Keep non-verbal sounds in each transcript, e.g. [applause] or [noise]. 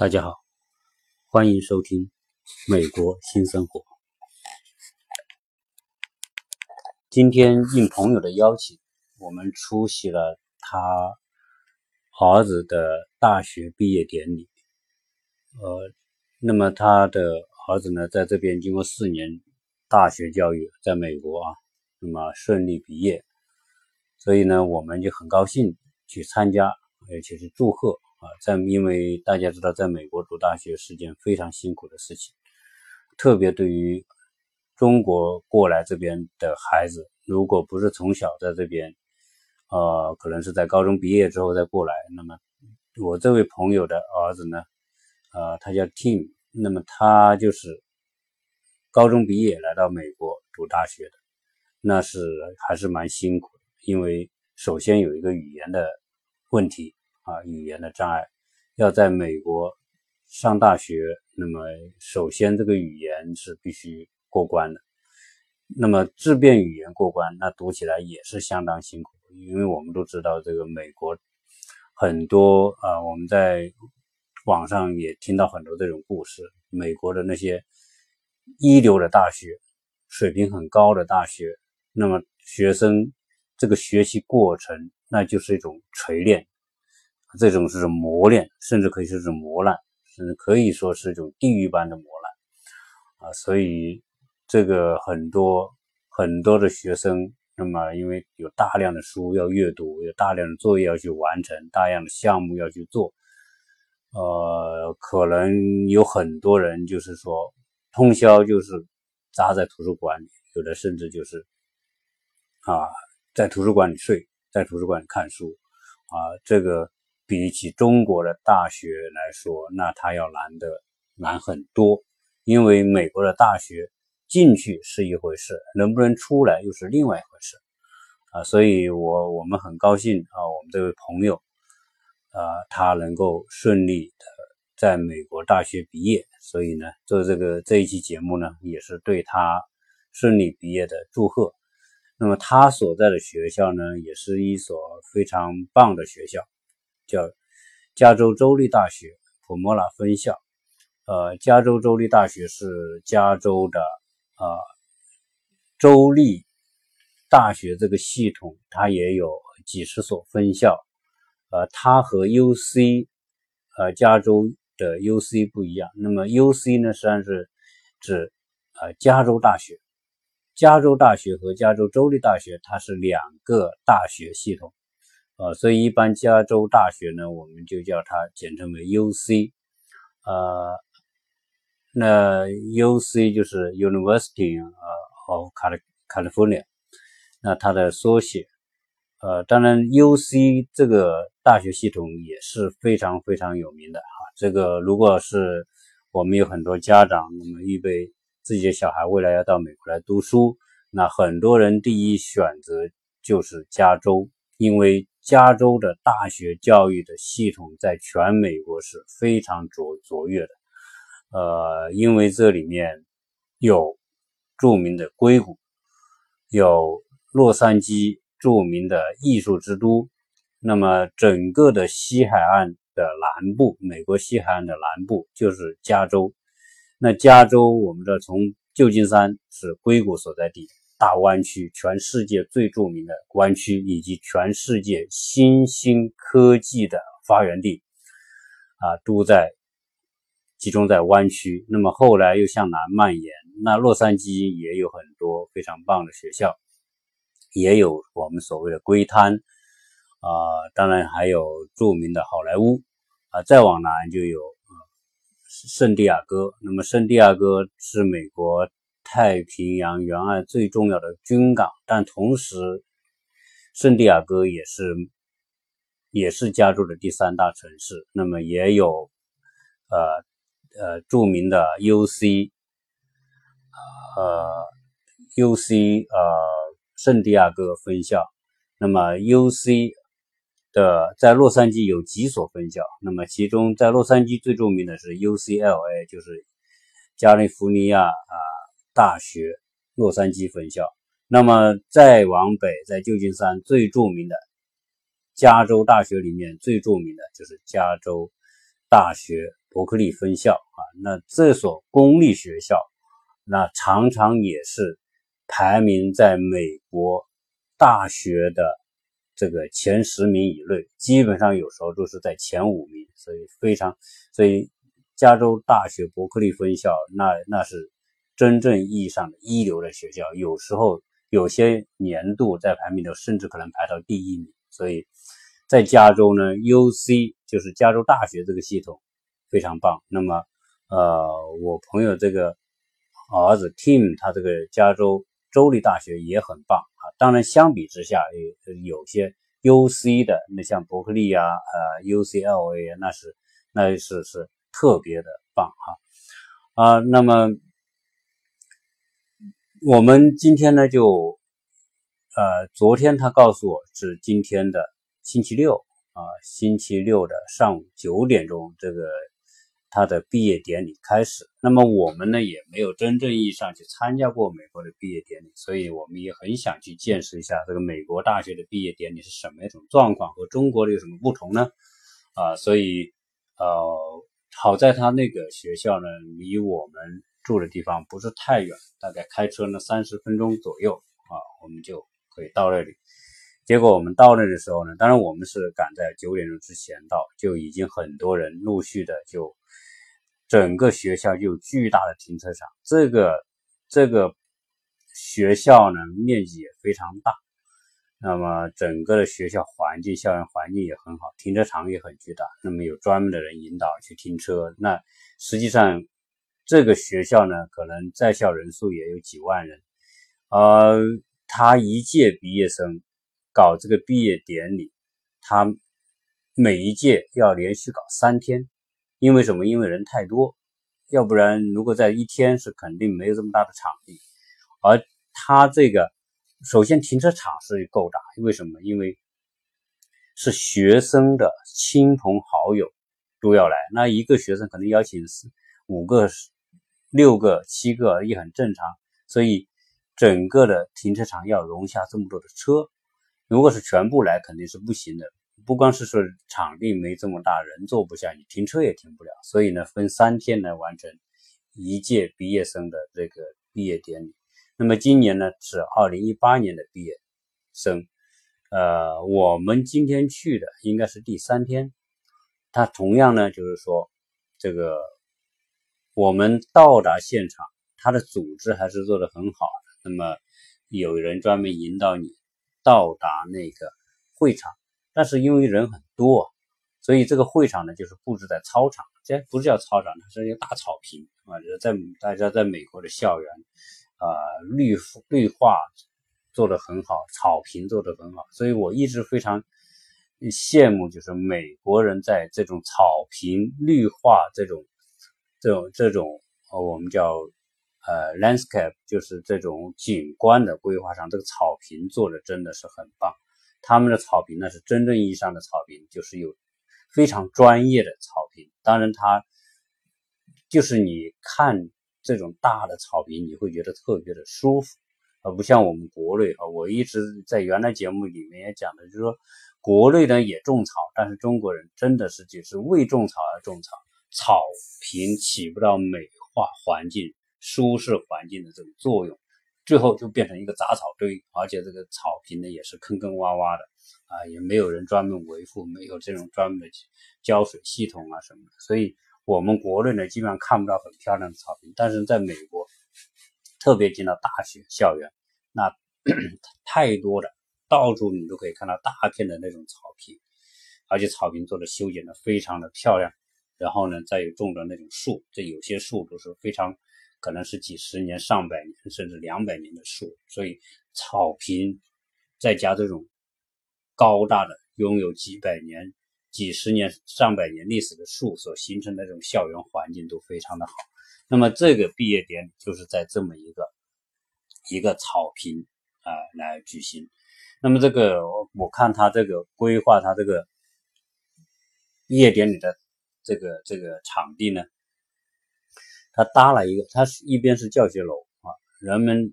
大家好，欢迎收听《美国新生活》。今天应朋友的邀请，我们出席了他儿子的大学毕业典礼。呃，那么他的儿子呢，在这边经过四年大学教育，在美国啊，那么顺利毕业，所以呢，我们就很高兴去参加，而且是祝贺。啊，在因为大家知道，在美国读大学是件非常辛苦的事情，特别对于中国过来这边的孩子，如果不是从小在这边，呃，可能是在高中毕业之后再过来，那么我这位朋友的儿子呢，呃，他叫 Tim，那么他就是高中毕业来到美国读大学的，那是还是蛮辛苦的，因为首先有一个语言的问题。啊，语言的障碍，要在美国上大学，那么首先这个语言是必须过关的。那么自辩语言过关，那读起来也是相当辛苦，因为我们都知道这个美国很多啊，我们在网上也听到很多这种故事，美国的那些一流的大学，水平很高的大学，那么学生这个学习过程，那就是一种锤炼。这种是种磨练，甚至可以说是磨难，甚至可以说是一种地狱般的磨难啊！所以这个很多很多的学生，那么因为有大量的书要阅读，有大量的作业要去完成，大量的项目要去做，呃，可能有很多人就是说通宵就是扎在图书馆里，有的甚至就是啊在图书馆里睡，在图书馆里看书啊，这个。比起中国的大学来说，那它要难的难很多，因为美国的大学进去是一回事，能不能出来又是另外一回事啊！所以，我我们很高兴啊，我们这位朋友啊，他能够顺利的在美国大学毕业，所以呢，做这个这一期节目呢，也是对他顺利毕业的祝贺。那么，他所在的学校呢，也是一所非常棒的学校。叫加州州立大学普莫拉分校，呃，加州州立大学是加州的啊州立大学这个系统，它也有几十所分校，呃，它和 U C，呃，加州的 U C 不一样。那么 U C 呢，实际上是指呃加州大学，加州大学和加州州立大学，它是两个大学系统。呃，所以一般加州大学呢，我们就叫它简称为 U C，呃，那 U C 就是 University 呃 of California，那它的缩写，呃，当然 U C 这个大学系统也是非常非常有名的哈。这个如果是我们有很多家长，那么预备自己的小孩未来要到美国来读书，那很多人第一选择就是加州，因为加州的大学教育的系统在全美国是非常卓卓越的，呃，因为这里面有著名的硅谷，有洛杉矶著名的艺术之都，那么整个的西海岸的南部，美国西海岸的南部就是加州。那加州我们知道，从旧金山是硅谷所在地。大湾区，全世界最著名的湾区，以及全世界新兴科技的发源地，啊，都在集中在湾区。那么后来又向南蔓延，那洛杉矶也有很多非常棒的学校，也有我们所谓的硅滩，啊，当然还有著名的好莱坞，啊，再往南就有圣地亚哥。那么圣地亚哥是美国。太平洋沿岸最重要的军港，但同时，圣地亚哥也是也是加州的第三大城市。那么也有呃呃著名的 U C 呃 U C 呃圣地亚哥分校。那么 U C 的在洛杉矶有几所分校。那么其中在洛杉矶最著名的是 U C L A，就是加利福尼亚啊。大学洛杉矶分校，那么再往北，在旧金山最著名的加州大学里面最著名的就是加州大学伯克利分校啊。那这所公立学校，那常常也是排名在美国大学的这个前十名以内，基本上有时候都是在前五名，所以非常，所以加州大学伯克利分校那那是真正意义上的一流的学校，有时候有些年度在排名中甚至可能排到第一名，所以。在加州呢，U C 就是加州大学这个系统非常棒。那么，呃，我朋友这个儿子 Tim，他这个加州州立大学也很棒啊。当然，相比之下，有有些 U C 的，那像伯克利啊，呃，U C L A 那是那是是特别的棒哈啊。那么，我们今天呢，就呃，昨天他告诉我是今天的。星期六啊，星期六的上午九点钟，这个他的毕业典礼开始。那么我们呢也没有真正意义上去参加过美国的毕业典礼，所以我们也很想去见识一下这个美国大学的毕业典礼是什么一种状况，和中国的有什么不同呢？啊，所以呃，好在他那个学校呢离我们住的地方不是太远，大概开车呢三十分钟左右啊，我们就可以到那里。结果我们到那的时候呢，当然我们是赶在九点钟之前到，就已经很多人陆续的就，整个学校就巨大的停车场。这个这个学校呢面积也非常大，那么整个的学校环境、校园环境也很好，停车场也很巨大。那么有专门的人引导去停车。那实际上这个学校呢，可能在校人数也有几万人，呃，他一届毕业生。搞这个毕业典礼，他每一届要连续搞三天，因为什么？因为人太多，要不然如果在一天是肯定没有这么大的场地。而他这个首先停车场是够大，为什么？因为是学生的亲朋好友都要来，那一个学生可能邀请四五个、六个、七个也很正常，所以整个的停车场要容下这么多的车。如果是全部来，肯定是不行的。不光是说场地没这么大，人坐不下，你停车也停不了。所以呢，分三天来完成一届毕业生的这个毕业典礼。那么今年呢是二零一八年的毕业生，呃，我们今天去的应该是第三天。他同样呢，就是说这个我们到达现场，他的组织还是做得很好的。那么有人专门引导你。到达那个会场，但是因为人很多，所以这个会场呢就是布置在操场，这不是叫操场，它是一个大草坪啊。在大家在美国的校园啊，绿绿化做得很好，草坪做得很好，所以我一直非常羡慕，就是美国人在这种草坪绿化这种这种这种呃，我们叫。呃，landscape 就是这种景观的规划上，这个草坪做的真的是很棒。他们的草坪呢是真正意义上的草坪，就是有非常专业的草坪。当然，它就是你看这种大的草坪，你会觉得特别的舒服，而不像我们国内啊。我一直在原来节目里面也讲的，就是说国内呢也种草，但是中国人真的是就是为种草而种草，草坪起不到美化环境。舒适环境的这种作用，最后就变成一个杂草堆，而且这个草坪呢也是坑坑洼洼的啊，也没有人专门维护，没有这种专门的浇水系统啊什么的，所以我们国内呢基本上看不到很漂亮的草坪，但是在美国，特别进到大学校园，那 [clears throat] 太多的，到处你都可以看到大片的那种草坪，而且草坪做的修剪的非常的漂亮，然后呢再有种的那种树，这有些树都是非常。可能是几十年、上百年，甚至两百年的树，所以草坪再加这种高大的、拥有几百年、几十年、上百年历史的树所形成的这种校园环境都非常的好。那么这个毕业典礼就是在这么一个一个草坪啊来举行。那么这个我看他这个规划，他这个毕业典礼的这个这个场地呢。他搭了一个，他是一边是教学楼啊，人们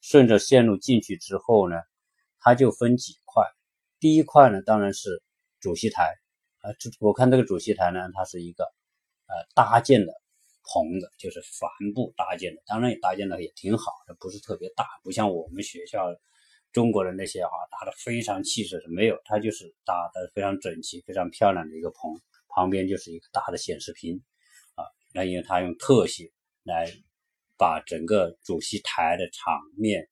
顺着线路进去之后呢，他就分几块。第一块呢，当然是主席台啊，我看这个主席台呢，它是一个呃搭建的棚子，就是帆布搭建的，当然也搭建的也挺好的，不是特别大，不像我们学校中国的那些啊搭的非常气势是没有，它就是搭的非常整齐、非常漂亮的一个棚，旁边就是一个大的显示屏啊，那因为它用特写来把整个主席台的场面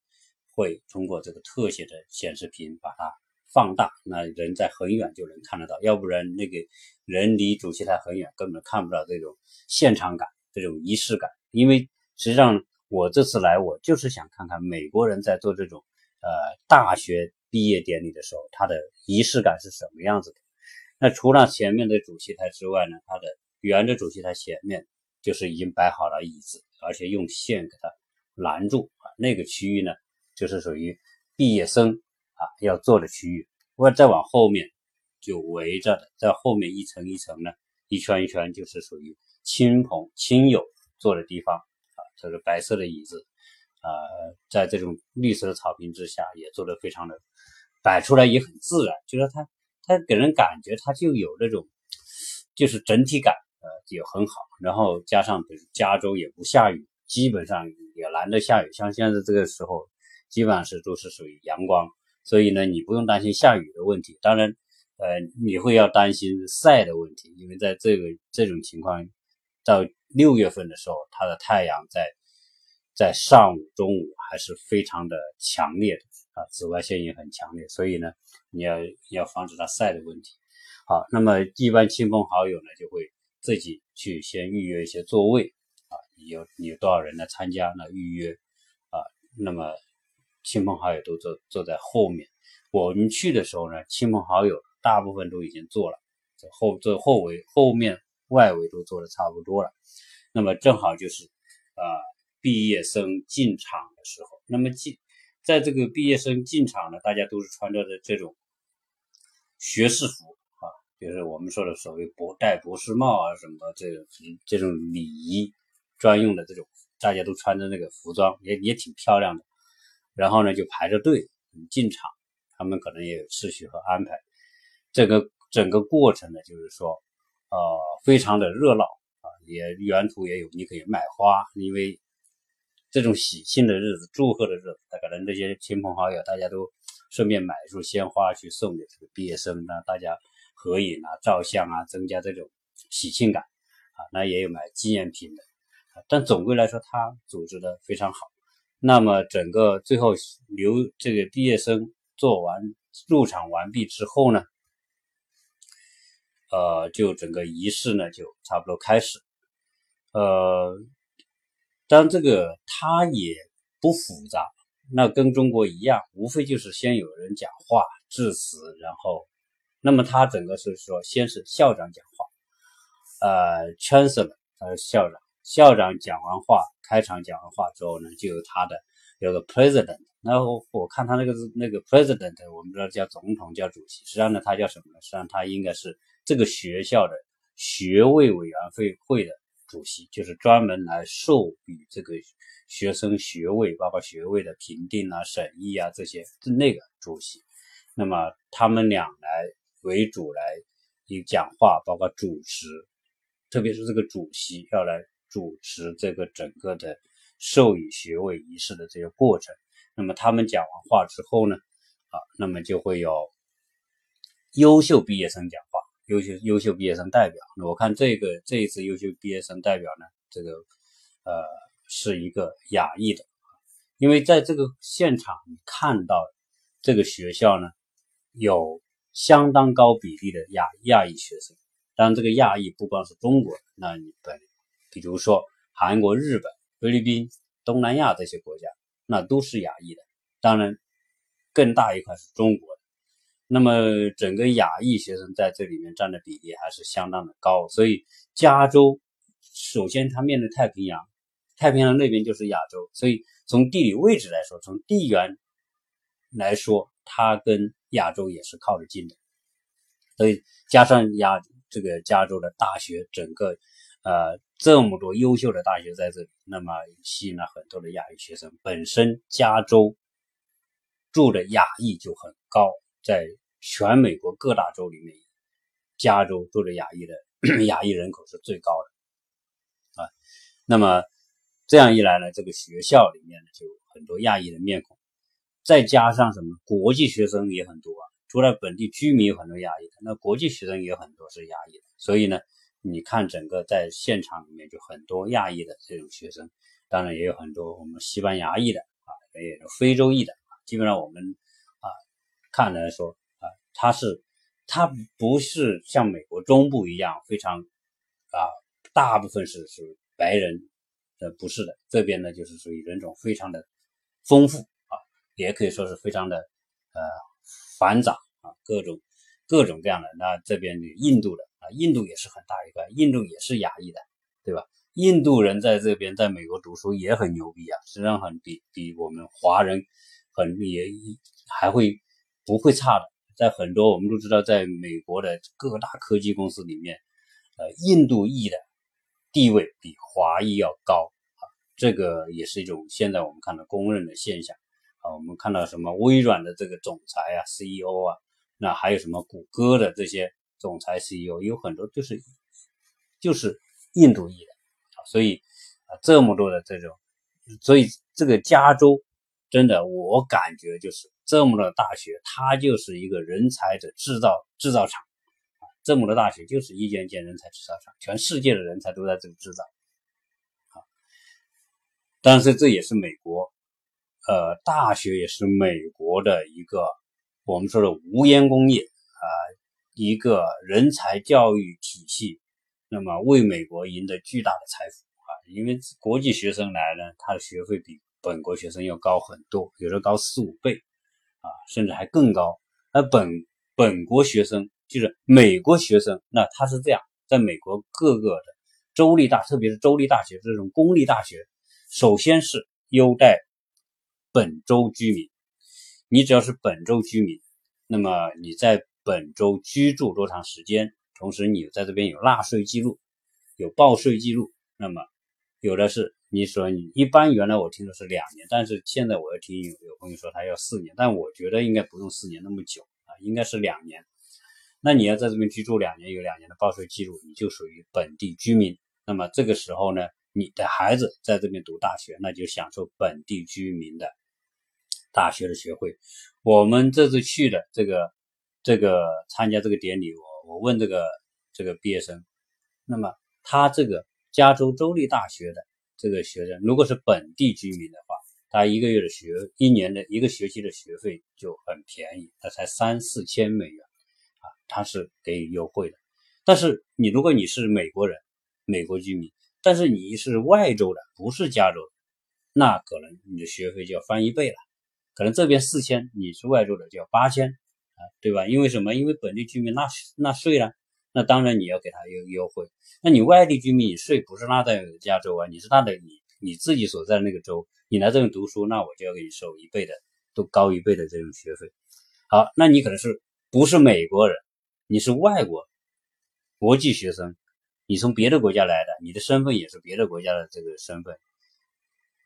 会通过这个特写的显示屏把它。放大，那人在很远就能看得到，要不然那个人离主席台很远，根本看不到这种现场感、这种仪式感。因为实际上我这次来，我就是想看看美国人在做这种呃大学毕业典礼的时候，他的仪式感是什么样子的。那除了前面的主席台之外呢，它的沿着主席台前面就是已经摆好了椅子，而且用线给它拦住啊，那个区域呢就是属于毕业生。啊，要坐的区域，我再往后面就围着的，在后面一层一层呢，一圈一圈就是属于亲朋亲友坐的地方啊。这个白色的椅子，呃，在这种绿色的草坪之下，也做得非常的摆出来也很自然，就是它它给人感觉它就有那种就是整体感，呃，也很好。然后加上比如加州也不下雨，基本上也难得下雨，像现在这个时候，基本上是都是属于阳光。所以呢，你不用担心下雨的问题。当然，呃，你会要担心晒的问题，因为在这个这种情况，到六月份的时候，它的太阳在在上午、中午还是非常的强烈的啊，紫外线也很强烈。所以呢，你要要防止它晒的问题。好，那么一般亲朋好友呢，就会自己去先预约一些座位啊，有你有多少人来参加，那预约啊，那么。亲朋好友都坐坐在后面，我们去的时候呢，亲朋好友大部分都已经坐了，这后这后围后面外围都坐的差不多了。那么正好就是啊，毕业生进场的时候，那么进在这个毕业生进场呢，大家都是穿着的这种学士服啊，就是我们说的所谓博戴博士帽啊什么这种这种礼仪专用的这种，大家都穿着那个服装，也也挺漂亮的。然后呢，就排着队进场，他们可能也有秩序和安排。这个整个过程呢，就是说，呃，非常的热闹啊，也沿途也有你可以买花，因为这种喜庆的日子、祝贺的日子，可能这些亲朋好友大家都顺便买一束鲜花去送给这个毕业生，让大家合影啊、照相啊，增加这种喜庆感啊。那也有买纪念品的，但总归来说，他组织的非常好。那么整个最后留这个毕业生做完入场完毕之后呢，呃，就整个仪式呢就差不多开始。呃，当然这个它也不复杂，那跟中国一样，无非就是先有人讲话致辞，然后，那么他整个是说先是校长讲话，呃，chancellor 他是校长。校长讲完话，开场讲完话之后呢，就有他的有个 president。然后我看他那个是那个 president，我们知道叫总统，叫主席。实际上呢，他叫什么呢？实际上他应该是这个学校的学位委员会会的主席，就是专门来授予这个学生学位，包括学位的评定啊、审议啊这些那个主席。那么他们俩来为主来一讲话，包括主持，特别是这个主席要来。主持这个整个的授予学位仪式的这个过程。那么他们讲完话之后呢，啊，那么就会有优秀毕业生讲，优秀优秀毕业生代表。我看这个这一次优秀毕业生代表呢，这个呃是一个亚裔的，因为在这个现场你看到这个学校呢有相当高比例的亚亚裔学生。当然，这个亚裔不光是中国，那你本。比如说韩国、日本、菲律宾、东南亚这些国家，那都是亚裔的。当然，更大一块是中国的。那么整个亚裔学生在这里面占的比例还是相当的高。所以加州首先它面对太平洋，太平洋那边就是亚洲，所以从地理位置来说，从地缘来说，它跟亚洲也是靠得近的。所以加上亚这个加州的大学整个。呃，这么多优秀的大学在这里，那么吸引了很多的亚裔学生。本身加州住的亚裔就很高，在全美国各大州里面，加州住着亚裔的 [clears throat] 亚裔人口是最高的。啊。那么这样一来呢，这个学校里面呢就很多亚裔的面孔，再加上什么国际学生也很多啊。除了本地居民有很多亚裔的，那国际学生也有很多是亚裔的，所以呢，你看整个在现场里面就很多亚裔的这种学生，当然也有很多我们西班牙裔的啊，也有非洲裔的，基本上我们啊看来说啊，他是他不是像美国中部一样非常啊，大部分是是白人，呃不是的，这边呢就是属于人种非常的丰富啊，也可以说是非常的呃。繁杂啊，各种各种各样的。那这边的印度的啊，印度也是很大一块，印度也是亚裔的，对吧？印度人在这边在美国读书也很牛逼啊，实际上很比比我们华人很也还会不会差的。在很多我们都知道，在美国的各大科技公司里面，呃，印度裔的地位比华裔要高啊，这个也是一种现在我们看到公认的现象。啊，我们看到什么微软的这个总裁啊，CEO 啊，那还有什么谷歌的这些总裁 CEO，有很多就是就是印度裔的啊，所以啊，这么多的这种，所以这个加州真的，我感觉就是这么多大学，它就是一个人才的制造制造厂啊，这么多大学就是一间间人才制造厂，全世界的人才都在这里制造啊，但是这也是美国。呃，大学也是美国的一个我们说的无烟工业啊，一个人才教育体系，那么为美国赢得巨大的财富啊。因为国际学生来呢，他的学费比本国学生要高很多，有时候高四五倍啊，甚至还更高。而本本国学生就是美国学生，那他是这样，在美国各个的州立大，特别是州立大学这种公立大学，首先是优待。本州居民，你只要是本州居民，那么你在本州居住多长时间？同时你在这边有纳税记录，有报税记录，那么有的是你说你一般原来我听说是两年，但是现在我要听有有朋友说他要四年，但我觉得应该不用四年那么久啊，应该是两年。那你要在这边居住两年，有两年的报税记录，你就属于本地居民。那么这个时候呢，你的孩子在这边读大学，那就享受本地居民的。大学的学会，我们这次去的这个这个参加这个典礼，我我问这个这个毕业生，那么他这个加州州立大学的这个学生，如果是本地居民的话，他一个月的学一年的一个学期的学费就很便宜，他才三四千美元啊，他是给予优惠的。但是你如果你是美国人，美国居民，但是你是外州的，不是加州的，那可能你的学费就要翻一倍了。可能这边四千，你是外州的就要八千啊，对吧？因为什么？因为本地居民纳纳税了，那当然你要给他优优惠。那你外地居民，你税不是纳在加州啊，你是纳在你你自己所在的那个州，你来这边读书，那我就要给你收一倍的，都高一倍的这种学费。好，那你可能是不是美国人？你是外国国际学生，你从别的国家来的，你的身份也是别的国家的这个身份，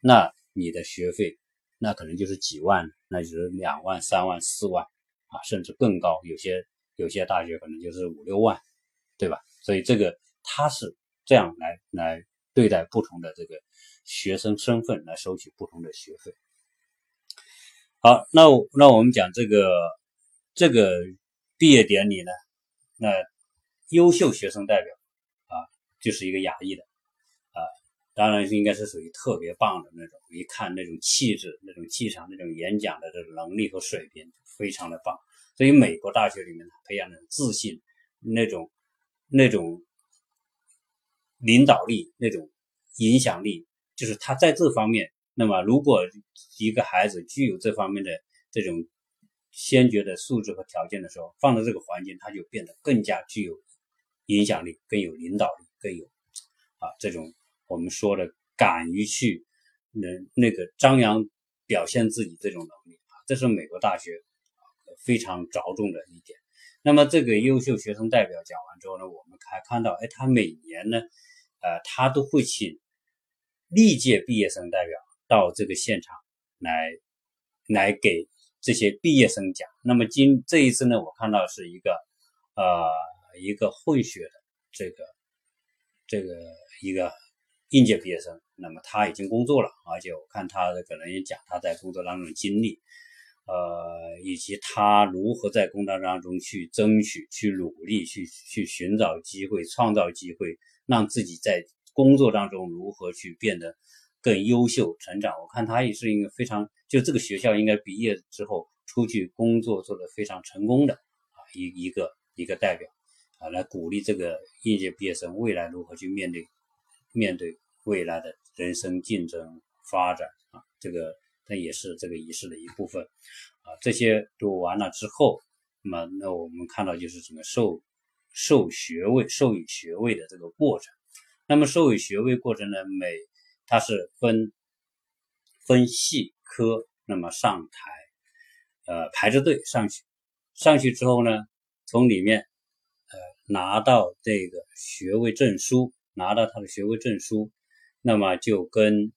那你的学费。那可能就是几万，那就是两万、三万、四万啊，甚至更高。有些有些大学可能就是五六万，对吧？所以这个他是这样来来对待不同的这个学生身份来收取不同的学费。好，那那我们讲这个这个毕业典礼呢，那优秀学生代表啊，就是一个亚裔的啊。当然是应该是属于特别棒的那种，一看那种气质、那种气场、那种演讲的这种能力和水平，非常的棒。所以美国大学里面培养的自信、那种、那种领导力、那种影响力，就是他在这方面。那么，如果一个孩子具有这方面的这种先决的素质和条件的时候，放到这个环境，他就变得更加具有影响力，更有领导力，更有啊这种。我们说的敢于去能那个张扬表现自己这种能力啊，这是美国大学非常着重的一点。那么这个优秀学生代表讲完之后呢，我们还看到，哎，他每年呢，呃，他都会请历届毕业生代表到这个现场来来给这些毕业生讲。那么今这一次呢，我看到是一个呃一个混血的这个这个一个。应届毕业生，那么他已经工作了，而且我看他可能也讲他在工作当中的经历，呃，以及他如何在工作当中去争取、去努力、去去寻找机会、创造机会，让自己在工作当中如何去变得更优秀、成长。我看他也是一个非常，就这个学校应该毕业之后出去工作做得非常成功的啊一一个一个代表。啊，来鼓励这个应届毕业生未来如何去面对面对未来的人生竞争发展啊，这个它也是这个仪式的一部分啊。这些都完了之后，那么那我们看到就是整个授授学位、授予学位的这个过程。那么授予学位过程呢，每它是分分系科，那么上台，呃，排着队上去，上去之后呢，从里面呃。拿到这个学位证书，拿到他的学位证书，那么就跟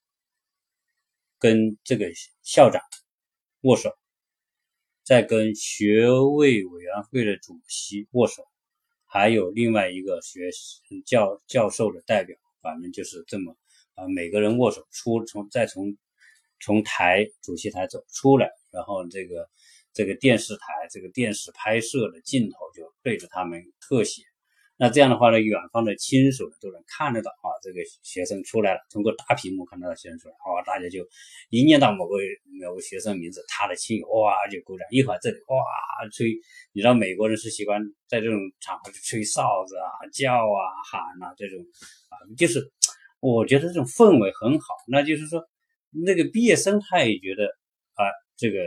跟这个校长握手，再跟学位委员会的主席握手，还有另外一个学教教授的代表，反正就是这么啊，每个人握手出从再从从台主席台走出来，然后这个。这个电视台，这个电视拍摄的镜头就对着他们特写，那这样的话呢，远方的亲属都能看得到啊，这个学生出来了，通过大屏幕看到学生出来，啊，大家就一念到某个某个学生名字，他的亲友哇就鼓掌，一会儿这里哇吹，你知道美国人是习惯在这种场合就吹哨子啊、叫啊、喊啊这种啊，就是我觉得这种氛围很好，那就是说那个毕业生他也觉得啊这个。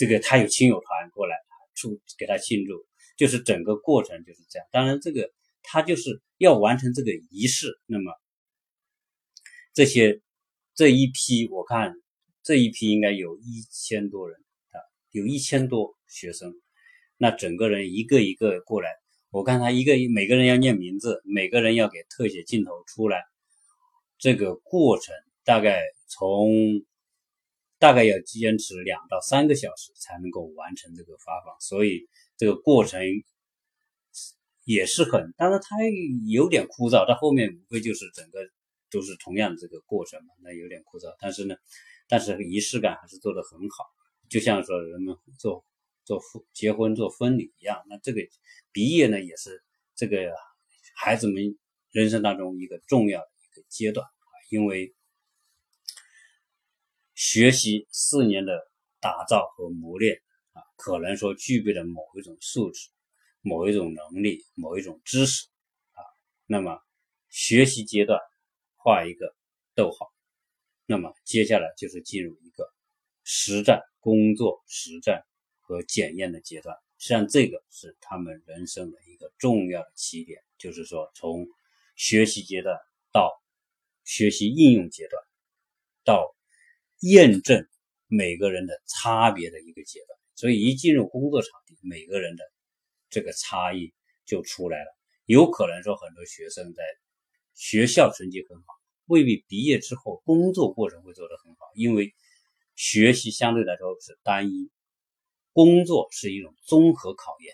这个他有亲友团过来，出给他庆祝，就是整个过程就是这样。当然，这个他就是要完成这个仪式。那么这些这一批，我看这一批应该有一千多人啊，有一千多学生。那整个人一个一个过来，我看他一个每个人要念名字，每个人要给特写镜头出来。这个过程大概从。大概要坚持两到三个小时才能够完成这个发放，所以这个过程也是很，当然它有点枯燥。到后面无非就是整个都是同样的这个过程嘛，那有点枯燥。但是呢，但是仪式感还是做得很好，就像说人们做做婚结婚做婚礼一样。那这个毕业呢，也是这个孩子们人生当中一个重要的一个阶段，因为。学习四年的打造和磨练，可能说具备了某一种素质、某一种能力、某一种知识啊。那么学习阶段画一个逗号，那么接下来就是进入一个实战工作、实战和检验的阶段。实际上，这个是他们人生的一个重要的起点，就是说从学习阶段到学习应用阶段到。验证每个人的差别的一个阶段，所以一进入工作场地，每个人的这个差异就出来了。有可能说很多学生在学校成绩很好，未必毕业之后工作过程会做得很好，因为学习相对来说是单一，工作是一种综合考验。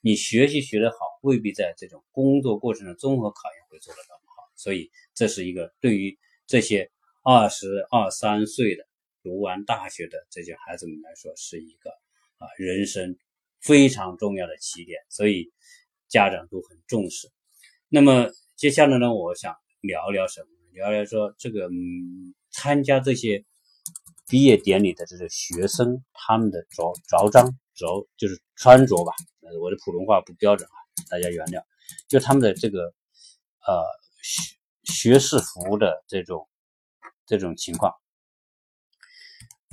你学习学得好，未必在这种工作过程的综合考验会做得那么好。所以这是一个对于这些。二十二三岁的读完大学的这些孩子们来说，是一个啊人生非常重要的起点，所以家长都很重视。那么接下来呢，我想聊聊什么？聊聊说这个嗯，参加这些毕业典礼的这个学生，他们的着着装着就是穿着吧。我的普通话不标准啊，大家原谅。就他们的这个呃学学士服的这种。这种情况，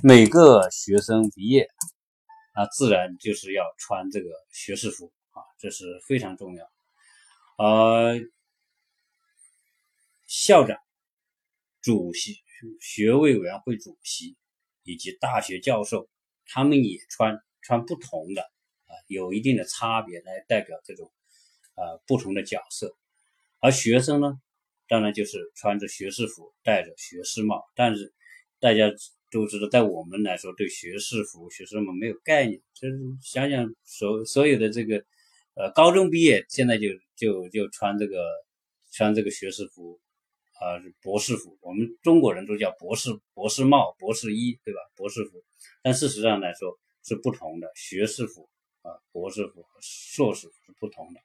每个学生毕业，那自然就是要穿这个学士服啊，这是非常重要。呃，校长、主席、学位委员会主席以及大学教授，他们也穿穿不同的啊，有一定的差别来代表这种呃不同的角色，而学生呢？当然就是穿着学士服，戴着学士帽。但是大家都知道，在我们来说，对学士服、学士们没有概念。就是想想所所有的这个，呃，高中毕业现在就就就穿这个穿这个学士服，啊，博士服，我们中国人都叫博士博士帽、博士衣，对吧？博士服，但事实上来说是不同的，学士服啊，博士服和硕士服是不同的。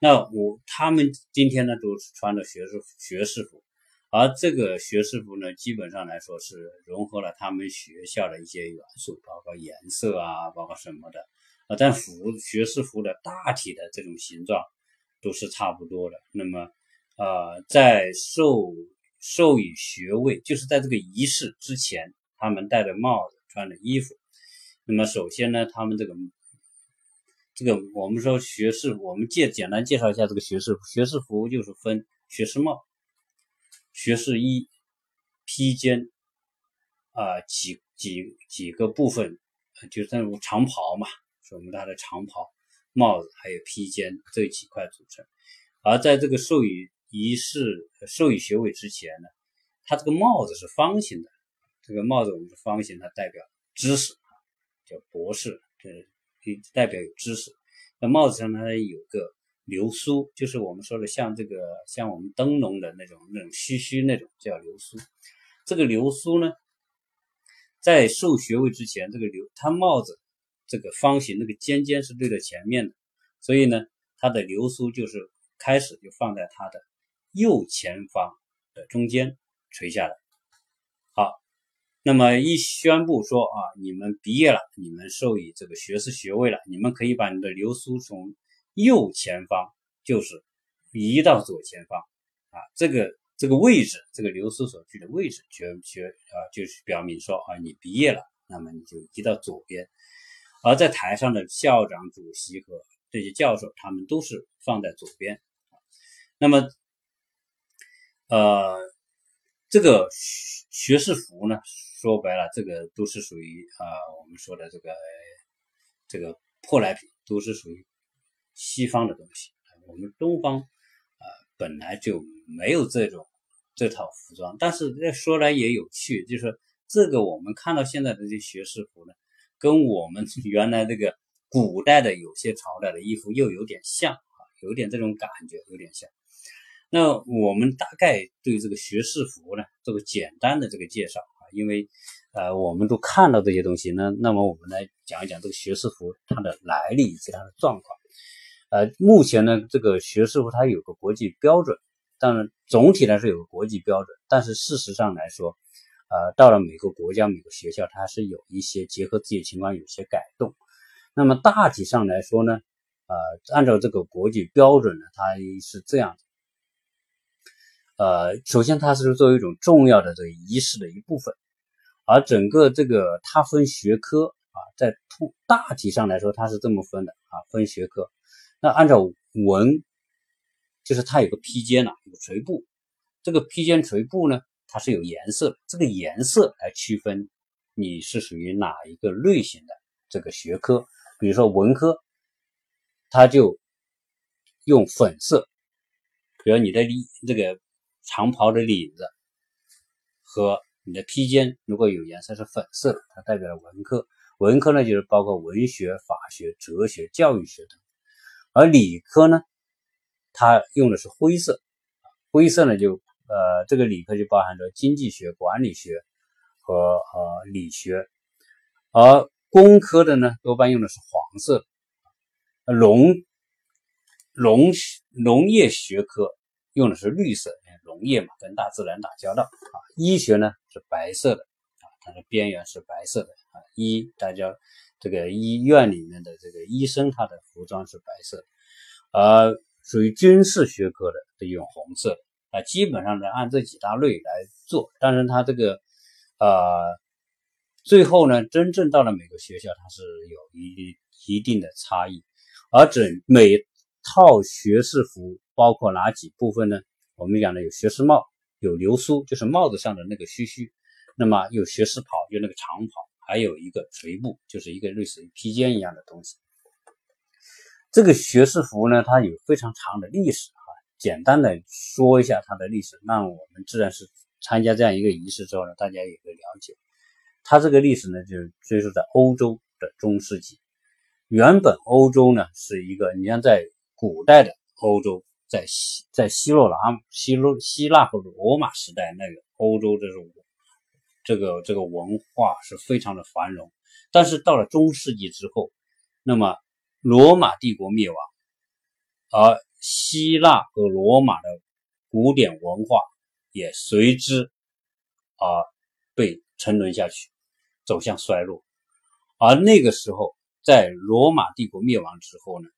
那我他们今天呢都是穿着学士学士服，而这个学士服呢，基本上来说是融合了他们学校的一些元素，包括颜色啊，包括什么的啊。但服学士服的大体的这种形状都是差不多的。那么，呃，在授授予学位，就是在这个仪式之前，他们戴着帽子，穿着衣服。那么，首先呢，他们这个。这个我们说学士，我们介简单介绍一下这个学士。学士服就是分学士帽、学士衣、披肩啊几几几个部分，就是那种长袍嘛，是我们它的长袍、帽子还有披肩这几块组成。而在这个授予仪式、授予学位之前呢，它这个帽子是方形的，这个帽子我们是方形，它代表知识，叫博士，这。代表有知识，那帽子上呢有个流苏，就是我们说的像这个像我们灯笼的那种那种须须那种叫流苏。这个流苏呢，在授学位之前，这个流它帽子这个方形那个尖尖是对着前面的，所以呢，它的流苏就是开始就放在它的右前方的中间垂下来。好那么一宣布说啊，你们毕业了，你们授予这个学士学位了，你们可以把你的流苏从右前方就是移到左前方啊，这个这个位置，这个流苏所居的位置，学学啊，就是表明说啊，你毕业了，那么你就移到左边。而在台上的校长、主席和这些教授，他们都是放在左边。那么，呃，这个学士服呢？说白了，这个都是属于啊，我们说的这个这个破来品，都是属于西方的东西。我们东方啊，本来就没有这种这套服装。但是这说来也有趣，就是这个我们看到现在的这些学士服呢，跟我们 [laughs] 原来这个古代的有些朝代的衣服又有点像啊，有点这种感觉，有点像。那我们大概对这个学士服呢，做个简单的这个介绍啊。因为，呃，我们都看到这些东西呢，那么我们来讲一讲这个学士服它的来历以及它的状况。呃，目前呢，这个学士服它有个国际标准，当然总体来说有个国际标准，但是事实上来说，呃，到了每个国家每个学校，它是有一些结合自己情况有些改动。那么大体上来说呢，呃，按照这个国际标准呢，它是这样呃，首先它是作为一种重要的这个仪式的一部分。而整个这个它分学科啊，在通大体上来说，它是这么分的啊，分学科。那按照文，就是它有个披肩呐，有个垂布。这个披肩垂布呢，它是有颜色，这个颜色来区分你是属于哪一个类型的这个学科。比如说文科，它就用粉色，比如你的领这个长袍的领子和。你的披肩如果有颜色是粉色，它代表了文科。文科呢，就是包括文学、法学、哲学、教育学等。而理科呢，它用的是灰色。灰色呢，就呃，这个理科就包含着经济学、管理学和呃理学。而工科的呢，多半用的是黄色。农农农业学科用的是绿色。农业嘛，跟大自然打交道啊。医学呢是白色的啊，它的边缘是白色的啊。医大家这个医院里面的这个医生，他的服装是白色，而属于军事学科的就用红色啊。基本上呢按这几大类来做，但是它这个呃最后呢，真正到了每个学校，它是有一一定的差异。而整每套学士服包括哪几部分呢？我们讲的有学士帽，有流苏，就是帽子上的那个须须；那么有学士袍，就那个长袍，还有一个垂布，就是一个类似于披肩一样的东西。这个学士服呢，它有非常长的历史啊。简单的说一下它的历史，那我们自然是参加这样一个仪式之后呢，大家有个了解。它这个历史呢，就是追溯在欧洲的中世纪。原本欧洲呢是一个，你像在古代的欧洲。在西在希罗拉希罗希腊和罗马时代那个欧洲这种这个这个文化是非常的繁荣，但是到了中世纪之后，那么罗马帝国灭亡，而希腊和罗马的古典文化也随之而被沉沦下去，走向衰落。而那个时候，在罗马帝国灭亡之后呢，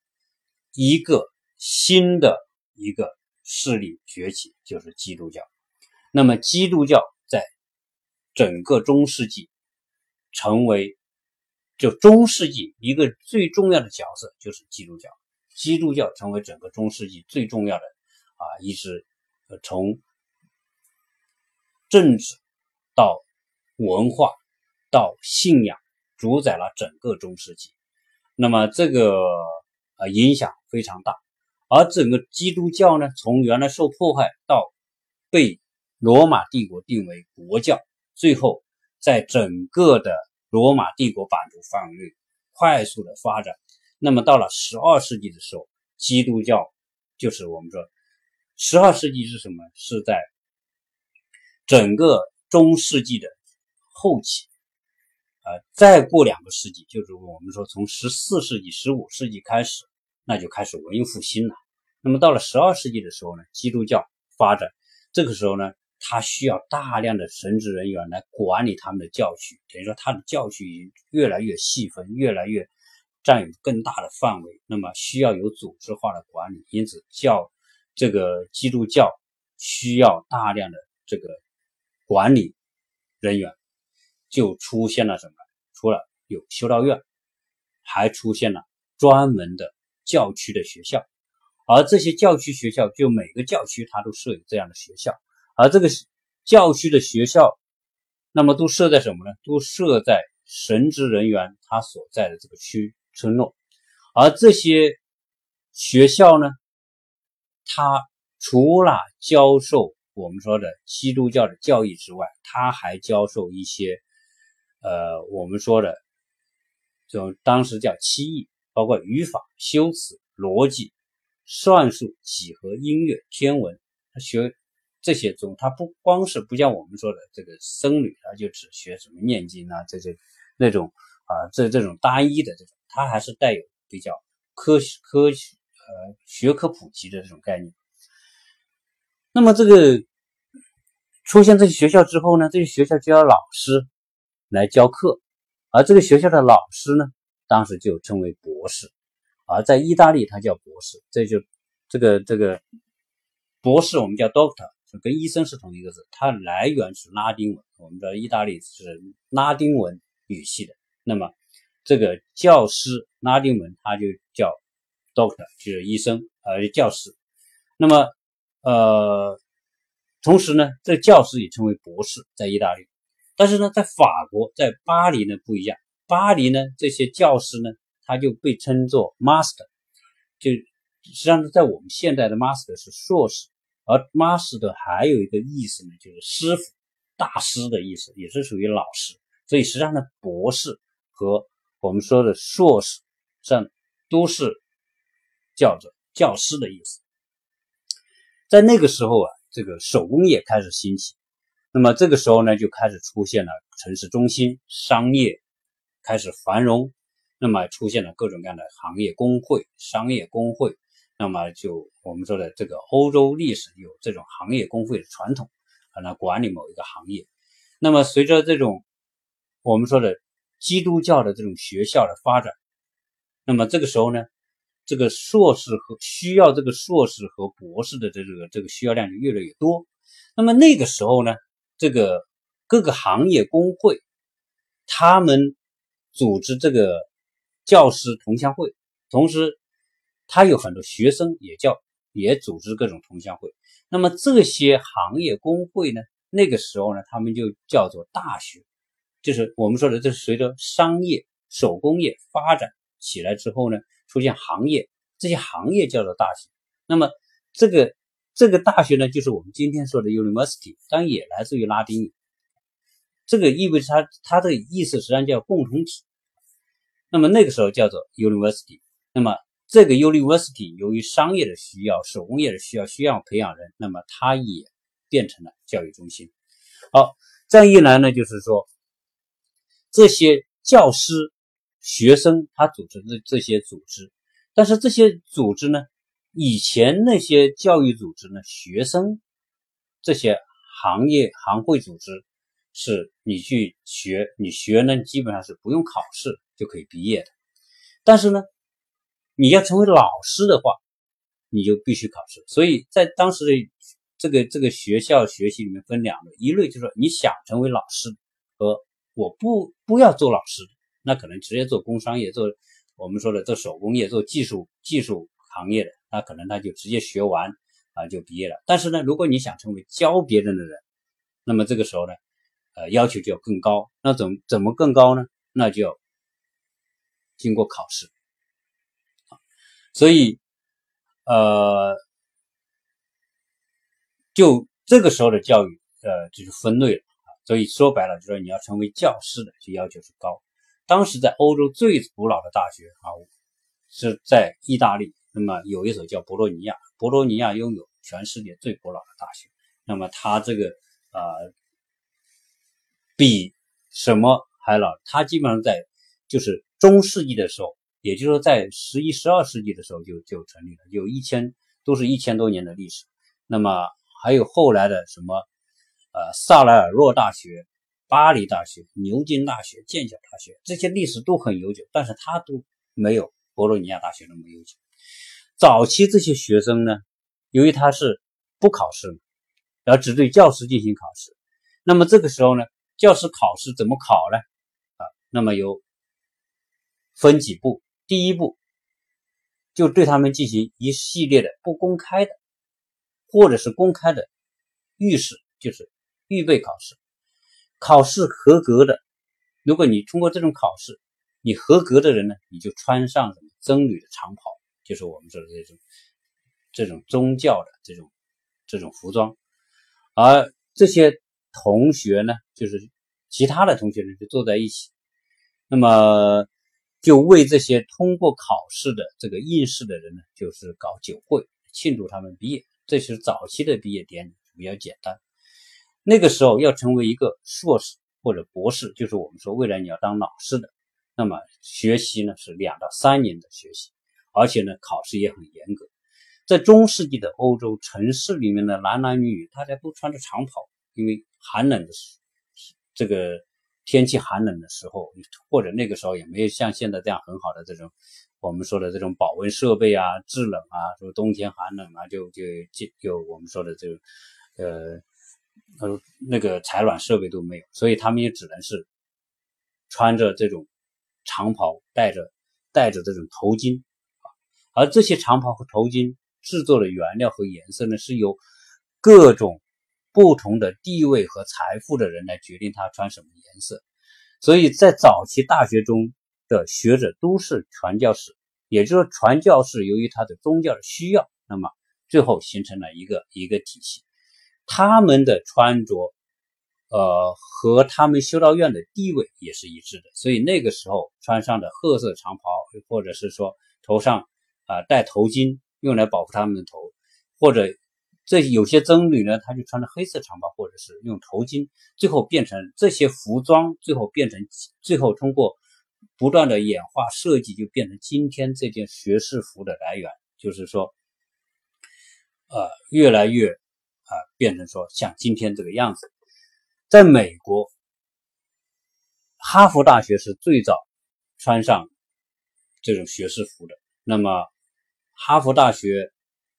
一个新的一个势力崛起，就是基督教。那么基督教整个中世纪，成为就中世纪一个最重要的角色，就是基督教。基督教成为整个中世纪最重要的啊，一支从政治到文化到信仰，主宰了整个中世纪。那么这个啊影响非常大。而整个基督教呢，从原来受迫害到被罗马帝国定为国教。最后，在整个的罗马帝国版图范围内快速的发展。那么到了十二世纪的时候，基督教就是我们说，十二世纪是什么？是在整个中世纪的后期。呃，再过两个世纪，就是我们说从十四世纪、十五世纪开始，那就开始文艺复兴了。那么到了十二世纪的时候呢，基督教发展，这个时候呢。他需要大量的神职人员来管理他们的教区，等于说他的教区已经越来越细分，越来越占有更大的范围。那么需要有组织化的管理，因此教这个基督教需要大量的这个管理人员，就出现了什么？除了有修道院，还出现了专门的教区的学校，而这些教区学校，就每个教区它都设有这样的学校。而这个教区的学校，那么都设在什么呢？都设在神职人员他所在的这个区村落。而这些学校呢，它除了教授我们说的基督教的教义之外，它还教授一些呃我们说的就当时叫七艺，包括语法、修辞、逻辑、算术、几何、音乐、天文，学。这些中，他不光是不像我们说的这个僧侣，他就只学什么念经啊，这些那种啊，这这种单一的这种，他还是带有比较科科学呃学科普及的这种概念。那么这个出现这些学校之后呢，这些学校就要老师来教课，而这个学校的老师呢，当时就称为博士，而在意大利他叫博士，这就这个这个博士我们叫 doctor。跟医生是同一个字，它来源是拉丁文。我们知道意大利是拉丁文语系的，那么这个教师拉丁文它就叫 doctor，就是医生，呃，教师。那么，呃，同时呢，这教师也称为博士，在意大利。但是呢，在法国，在巴黎呢不一样。巴黎呢，这些教师呢，他就被称作 master，就实际上是在我们现在的 master 是硕士。而 master 还有一个意思呢，就是师傅、大师的意思，也是属于老师。所以实际上呢，博士和我们说的硕士，这都是叫做教师的意思。在那个时候啊，这个手工业开始兴起，那么这个时候呢，就开始出现了城市中心，商业开始繁荣，那么出现了各种各样的行业工会、商业工会。那么就我们说的这个欧洲历史有这种行业工会的传统，啊，来管理某一个行业。那么随着这种我们说的基督教的这种学校的发展，那么这个时候呢，这个硕士和需要这个硕士和博士的这个这个需要量就越来越多。那么那个时候呢，这个各个行业工会，他们组织这个教师同乡会，同时。他有很多学生，也叫也组织各种同乡会。那么这些行业工会呢？那个时候呢，他们就叫做大学，就是我们说的，这是随着商业、手工业发展起来之后呢，出现行业，这些行业叫做大学。那么这个这个大学呢，就是我们今天说的 university，当然也来自于拉丁语。这个意味着它它的意思实际上叫共同体。那么那个时候叫做 university。那么这个 university 由于商业的需要、手工业的需要，需要培养人，那么它也变成了教育中心。好，这样一来呢，就是说这些教师、学生他组织的这些组织，但是这些组织呢，以前那些教育组织呢，学生这些行业行会组织，是你去学，你学呢，基本上是不用考试就可以毕业的，但是呢。你要成为老师的话，你就必须考试。所以在当时的这个这个学校学习里面分两类，一类就是说你想成为老师，和我不不要做老师，那可能直接做工商业，做我们说的做手工业，做技术技术行业的，那可能他就直接学完啊就毕业了。但是呢，如果你想成为教别人的人，那么这个时候呢，呃要求就要更高。那怎怎么更高呢？那就要经过考试。所以，呃，就这个时候的教育，呃，就是分类了。所以说白了，就说你要成为教师的，就要求是高。当时在欧洲最古老的大学啊，是在意大利。那么有一所叫博洛尼亚，博洛尼亚拥有全世界最古老的大学。那么它这个啊，比什么还老？它基本上在就是中世纪的时候。也就是说，在十一、十二世纪的时候就就成立了，有一千都是一千多年的历史。那么还有后来的什么，呃，萨莱尔洛大学、巴黎大学、牛津大学、剑桥大学，这些历史都很悠久，但是它都没有博洛尼亚大学那么悠久。早期这些学生呢，由于他是不考试，而只对教师进行考试，那么这个时候呢，教师考试怎么考呢？啊，那么有分几步。第一步，就对他们进行一系列的不公开的，或者是公开的预试，就是预备考试。考试合格的，如果你通过这种考试，你合格的人呢，你就穿上僧侣的长袍，就是我们说的这种这种宗教的这种这种服装。而这些同学呢，就是其他的同学呢，就坐在一起，那么。就为这些通过考试的这个应试的人呢，就是搞酒会庆祝他们毕业。这是早期的毕业典礼，比较简单。那个时候要成为一个硕士或者博士，就是我们说未来你要当老师的，那么学习呢是两到三年的学习，而且呢考试也很严格。在中世纪的欧洲城市里面的男男女女，大家都穿着长袍，因为寒冷的这个。天气寒冷的时候，或者那个时候也没有像现在这样很好的这种我们说的这种保温设备啊、制冷啊，说冬天寒冷啊，就就就就我们说的这个呃呃那个采暖设备都没有，所以他们也只能是穿着这种长袍，戴着戴着这种头巾啊。而这些长袍和头巾制作的原料和颜色呢，是由各种。不同的地位和财富的人来决定他穿什么颜色，所以在早期大学中的学者都是传教士，也就是说，传教士由于他的宗教的需要，那么最后形成了一个一个体系。他们的穿着，呃，和他们修道院的地位也是一致的，所以那个时候穿上的褐色长袍，或者是说头上啊戴头巾，用来保护他们的头，或者。这有些僧侣呢，他就穿着黑色长袍，或者是用头巾，最后变成这些服装，最后变成，最后通过不断的演化设计，就变成今天这件学士服的来源。就是说，呃，越来越啊，变成说像今天这个样子。在美国，哈佛大学是最早穿上这种学士服的。那么，哈佛大学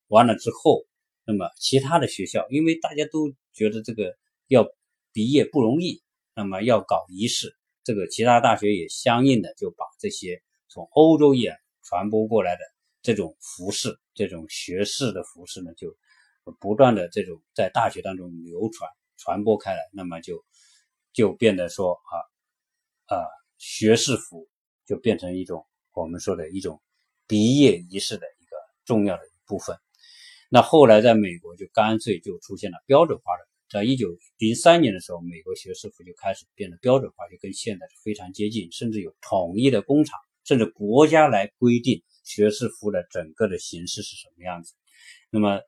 完了之后。那么其他的学校，因为大家都觉得这个要毕业不容易，那么要搞仪式，这个其他大学也相应的就把这些从欧洲也传播过来的这种服饰，这种学士的服饰呢，就不断的这种在大学当中流传传播开来，那么就就变得说啊啊学士服就变成一种我们说的一种毕业仪式的一个重要的一部分。那后来在美国就干脆就出现了标准化的，在一九零三年的时候，美国学士服就开始变得标准化，就跟现在是非常接近，甚至有统一的工厂，甚至国家来规定学士服的整个的形式是什么样子。那么，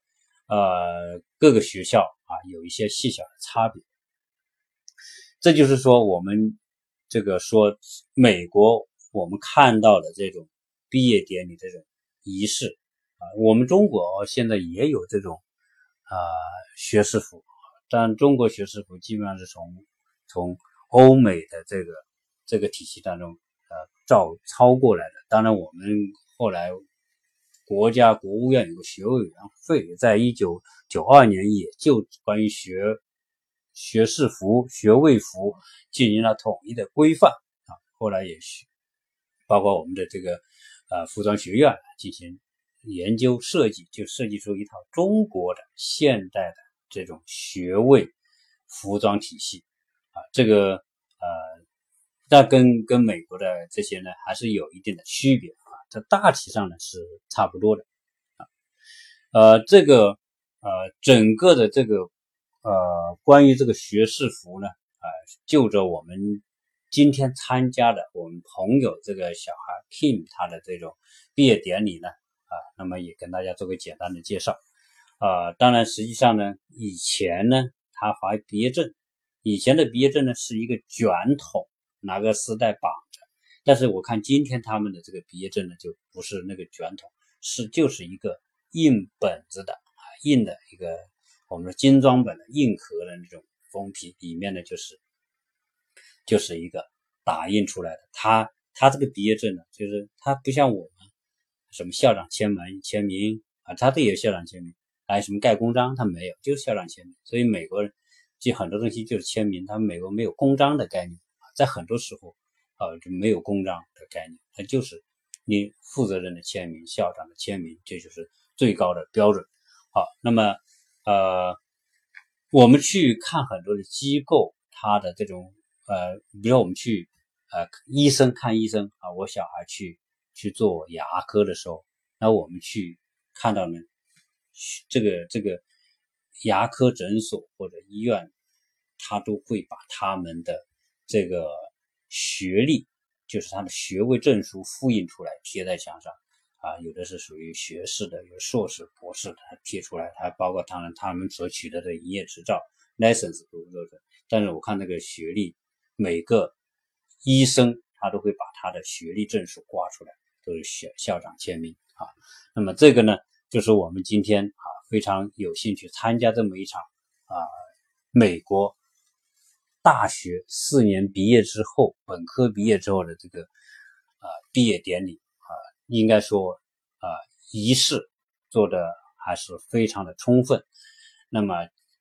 呃，各个学校啊有一些细小的差别。这就是说，我们这个说美国，我们看到的这种毕业典礼这种仪式啊，我们中国现在也有这种啊学士服，但中国学士服基本上是从从欧美的这个这个体系当中呃照抄过来的。当然，我们后来。国家国务院有个学位委员会，在一九九二年也就关于学学士服、学位服进行了统一的规范啊。后来也是包括我们的这个呃服装学院进行研究设计，就设计出一套中国的现代的这种学位服装体系啊。这个呃，那跟跟美国的这些呢还是有一定的区别啊。这大体上呢是差不多的啊，呃，这个呃，整个的这个呃，关于这个学士服呢，啊，就着我们今天参加的我们朋友这个小孩 Kim 他的这种毕业典礼呢，啊，那么也跟大家做个简单的介绍啊。当然，实际上呢，以前呢，他发毕业证，以前的毕业证呢是一个卷筒，拿个丝带绑着。但是我看今天他们的这个毕业证呢，就不是那个卷筒，是就是一个硬本子的啊，硬的一个我们说精装本的硬壳的那种封皮，里面呢就是就是一个打印出来的。他他这个毕业证呢，就是他不像我们什么校长签名签名啊，他都有校长签名，还有什么盖公章，他没有，就是校长签名。所以美国人就很多东西就是签名，他们美国没有公章的概念，在很多时候。啊，就没有公章的概念，它就是你负责人的签名、校长的签名，这就是最高的标准。好，那么呃，我们去看很多的机构，它的这种呃，比如说我们去呃医生看医生啊，我小孩去去做牙科的时候，那我们去看到呢，这个这个牙科诊所或者医院，他都会把他们的这个。学历就是他的学位证书复印出来贴在墙上啊，有的是属于学士的，有硕士、博士的贴出来，还包括当然他们所取得的营业执照 license 都都是。但是我看那个学历，每个医生他都会把他的学历证书挂出来，都是校校长签名啊。那么这个呢，就是我们今天啊非常有兴趣参加这么一场啊美国。大学四年毕业之后，本科毕业之后的这个啊毕业典礼啊，应该说啊仪式做的还是非常的充分。那么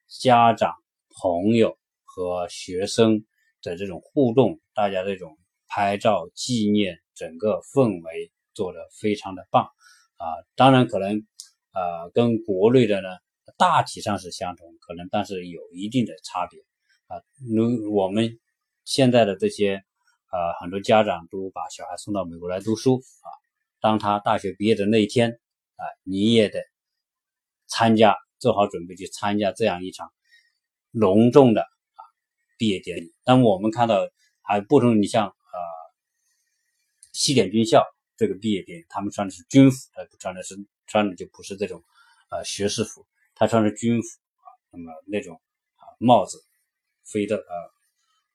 家长、朋友和学生的这种互动，大家这种拍照纪念，整个氛围做的非常的棒啊。当然可能啊跟国内的呢大体上是相同，可能但是有一定的差别。啊，如我们现在的这些啊，很多家长都把小孩送到美国来读书啊。当他大学毕业的那一天啊，你也得参加，做好准备去参加这样一场隆重的啊毕业典礼。但我们看到还不同，你像啊西点军校这个毕业典礼，他们穿的是军服，他穿的是穿的就不是这种啊学士服，他穿的军服啊，那么那种啊帽子。飞到呃，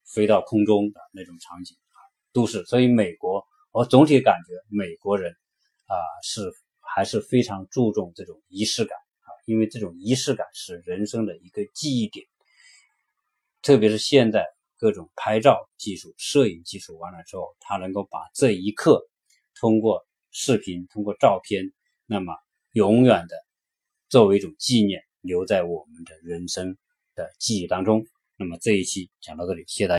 飞到空中的那种场景啊，都是。所以美国，我总体感觉美国人啊是还是非常注重这种仪式感啊，因为这种仪式感是人生的一个记忆点。特别是现在各种拍照技术、摄影技术完了之后，他能够把这一刻通过视频、通过照片，那么永远的作为一种纪念，留在我们的人生的记忆当中。那么这一期讲到这里，谢谢大家。